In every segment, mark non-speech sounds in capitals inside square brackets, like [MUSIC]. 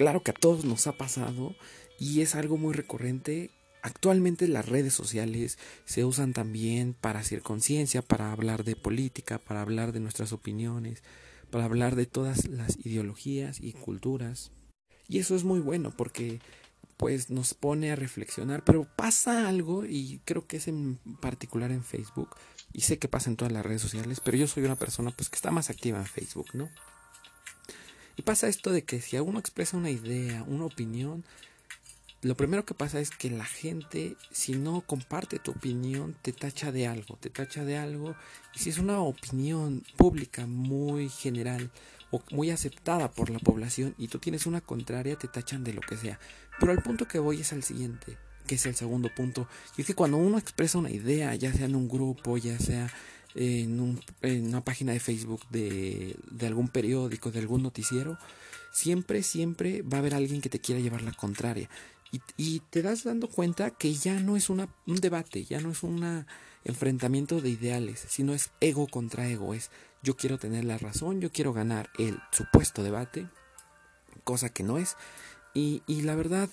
claro que a todos nos ha pasado y es algo muy recurrente. Actualmente las redes sociales se usan también para hacer conciencia, para hablar de política, para hablar de nuestras opiniones, para hablar de todas las ideologías y culturas. Y eso es muy bueno porque pues nos pone a reflexionar, pero pasa algo y creo que es en particular en Facebook y sé que pasa en todas las redes sociales, pero yo soy una persona pues que está más activa en Facebook, ¿no? Y pasa esto de que si uno expresa una idea, una opinión, lo primero que pasa es que la gente, si no comparte tu opinión, te tacha de algo, te tacha de algo. Y si es una opinión pública muy general o muy aceptada por la población y tú tienes una contraria, te tachan de lo que sea. Pero al punto que voy es al siguiente, que es el segundo punto. Y es que cuando uno expresa una idea, ya sea en un grupo, ya sea en, un, una página de Facebook de, de algún periódico, de algún noticiero, siempre, siempre va a haber alguien que te quiera llevar la contraria. Y, te das dando cuenta que ya no es una, un debate, ya no es un enfrentamiento de ideales, sino es ego contra ego, es yo quiero tener la razón, yo quiero ganar el supuesto debate, cosa que no es. Y, y la verdad,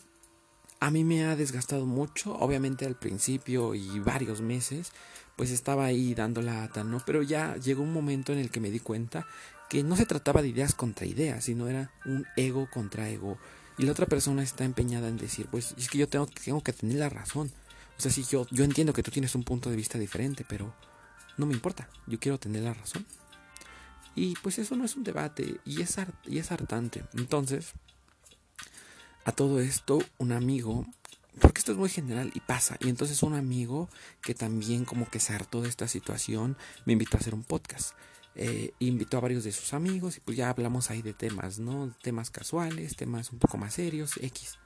a mí me ha desgastado mucho, obviamente al principio y varios meses, pues estaba ahí dando la ata, ¿no? Pero ya llegó un momento en el que me di cuenta que no se trataba de ideas contra ideas, sino era un ego contra ego y la otra persona está empeñada en decir, pues es que yo tengo, tengo que tener la razón. O sea, sí, yo, yo entiendo que tú tienes un punto de vista diferente, pero no me importa, yo quiero tener la razón. Y pues eso no es un debate y es, y es hartante. Entonces, a todo esto, un amigo, porque esto es muy general y pasa, y entonces un amigo que también como que se hartó de esta situación, me invitó a hacer un podcast. Eh, invitó a varios de sus amigos y pues ya hablamos ahí de temas, ¿no? Temas casuales, temas un poco más serios, X.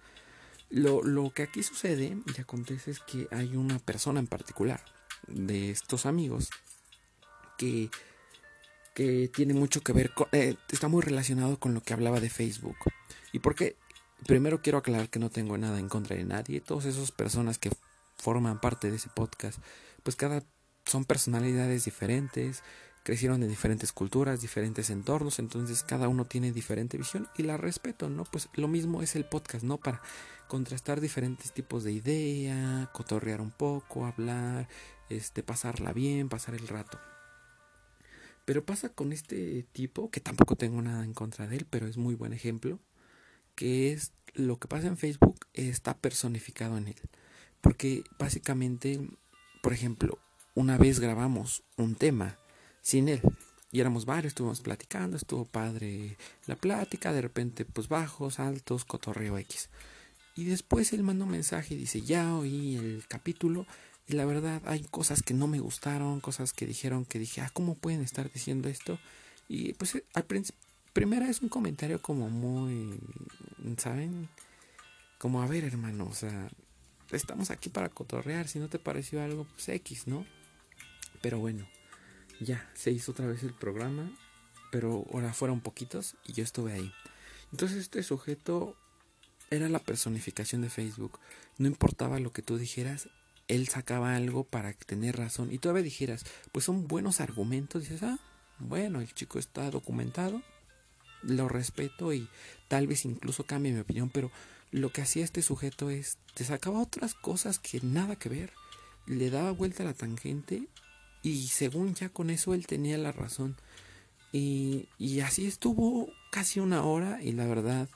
Lo, lo que aquí sucede y acontece es que hay una persona en particular de estos amigos que, que tiene mucho que ver con, eh, está muy relacionado con lo que hablaba de Facebook. ¿Y porque Primero quiero aclarar que no tengo nada en contra de nadie. Todas esas personas que forman parte de ese podcast, pues cada son personalidades diferentes, crecieron en diferentes culturas, diferentes entornos, entonces cada uno tiene diferente visión y la respeto, ¿no? Pues lo mismo es el podcast, ¿no? Para contrastar diferentes tipos de idea, cotorrear un poco, hablar, este, pasarla bien, pasar el rato. Pero pasa con este tipo, que tampoco tengo nada en contra de él, pero es muy buen ejemplo, que es lo que pasa en Facebook está personificado en él. Porque básicamente, por ejemplo, una vez grabamos un tema sin él. Y éramos varios, estuvimos platicando, estuvo padre la plática, de repente pues bajos, altos, cotorreo X. Y después él mandó un mensaje y dice, ya oí el capítulo y la verdad hay cosas que no me gustaron, cosas que dijeron que dije, ah, ¿cómo pueden estar diciendo esto? Y pues al principio, primera es un comentario como muy, ¿saben? Como, a ver hermano, o sea, estamos aquí para cotorrear, si no te pareció algo, pues X, ¿no? Pero bueno ya se hizo otra vez el programa, pero ahora fueron poquitos y yo estuve ahí. Entonces este sujeto era la personificación de Facebook. No importaba lo que tú dijeras, él sacaba algo para tener razón. Y todavía dijeras, pues son buenos argumentos. dices, ah, bueno, el chico está documentado, lo respeto y tal vez incluso cambie mi opinión, pero lo que hacía este sujeto es, te sacaba otras cosas que nada que ver, le daba vuelta a la tangente y según ya con eso él tenía la razón. Y, y así estuvo casi una hora y la verdad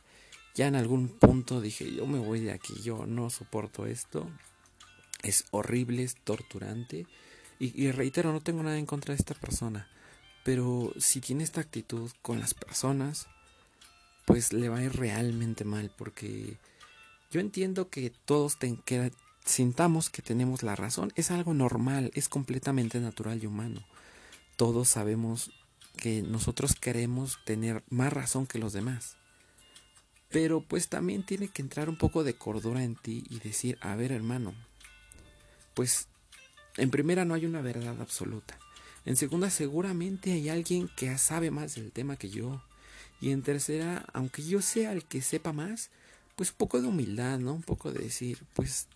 ya en algún punto dije yo me voy de aquí, yo no soporto esto. Es horrible, es torturante. Y, y, reitero, no tengo nada en contra de esta persona. Pero si tiene esta actitud con las personas, pues le va a ir realmente mal. Porque yo entiendo que todos que sintamos que tenemos la razón es algo normal, es completamente natural y humano. Todos sabemos que nosotros queremos tener más razón que los demás. Pero pues también tiene que entrar un poco de cordura en ti y decir, a ver hermano, pues en primera no hay una verdad absoluta. En segunda seguramente hay alguien que sabe más del tema que yo. Y en tercera, aunque yo sea el que sepa más, pues un poco de humildad, ¿no? Un poco de decir, pues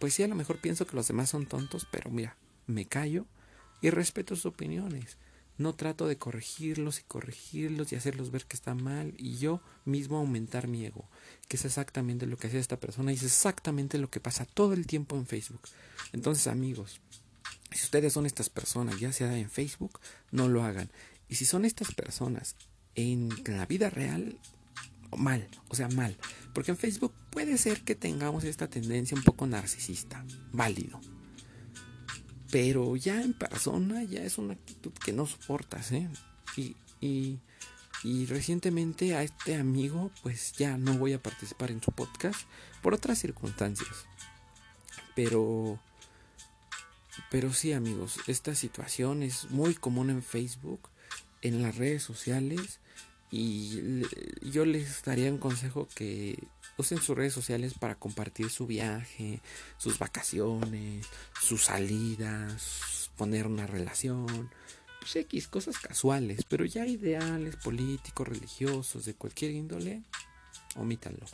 pues sí, a lo mejor pienso que los demás son tontos, pero mira, me callo y respeto sus opiniones. no trato de corregirlos y corregirlos y hacerlos ver que está mal y yo mismo aumentar mi ego, que es exactamente lo que hace esta persona y es exactamente lo que pasa todo el tiempo en Facebook. Entonces, amigos, si ustedes son estas personas, ya sea en Facebook, no lo hagan. Y si son estas personas en la vida real, mal, o sea, mal. Porque en Facebook puede ser que tengamos esta tendencia un poco narcisista, válido. Pero ya en persona ya es una actitud que no soportas, ¿eh? Y, y, recientemente a este amigo pues ya no voy a participar en su podcast por otras circunstancias. Pero... Pero sí amigos, esta situación es muy común en Facebook, en las redes sociales y yo les daría un consejo que usen sus redes sociales para compartir su viaje, sus vacaciones, sus salidas, poner una relación, pues X, cosas casuales, pero ya ideales, políticos, religiosos, de cualquier índole, omítanlo.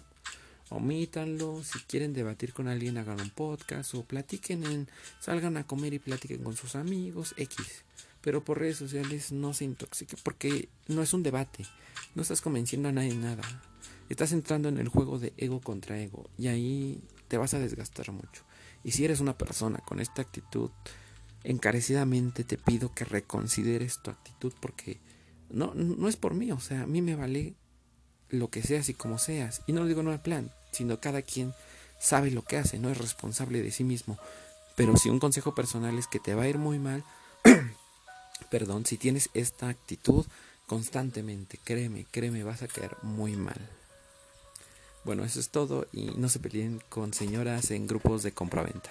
Omítanlo, si quieren debatir con alguien, hagan un podcast o platiquen en, salgan a comer y platiquen con sus amigos, X. Pero por redes sociales no se intoxique porque no es un debate, no estás convenciendo a nadie nada. Estás entrando en el juego de ego contra ego y ahí te vas a desgastar mucho. Y si eres una persona con esta actitud, encarecidamente te pido que reconsideres tu actitud porque no, no es por mí, o sea, a mí me vale lo que seas y como seas. Y no lo digo no en plan, sino cada quien sabe lo que hace, no es responsable de sí mismo. Pero si un consejo personal es que te va a ir muy mal, [CLEARS THROAT] perdón, si tienes esta actitud constantemente, créeme, créeme, vas a caer muy mal. Bueno, eso es todo y no se peleen con señoras en grupos de compraventa.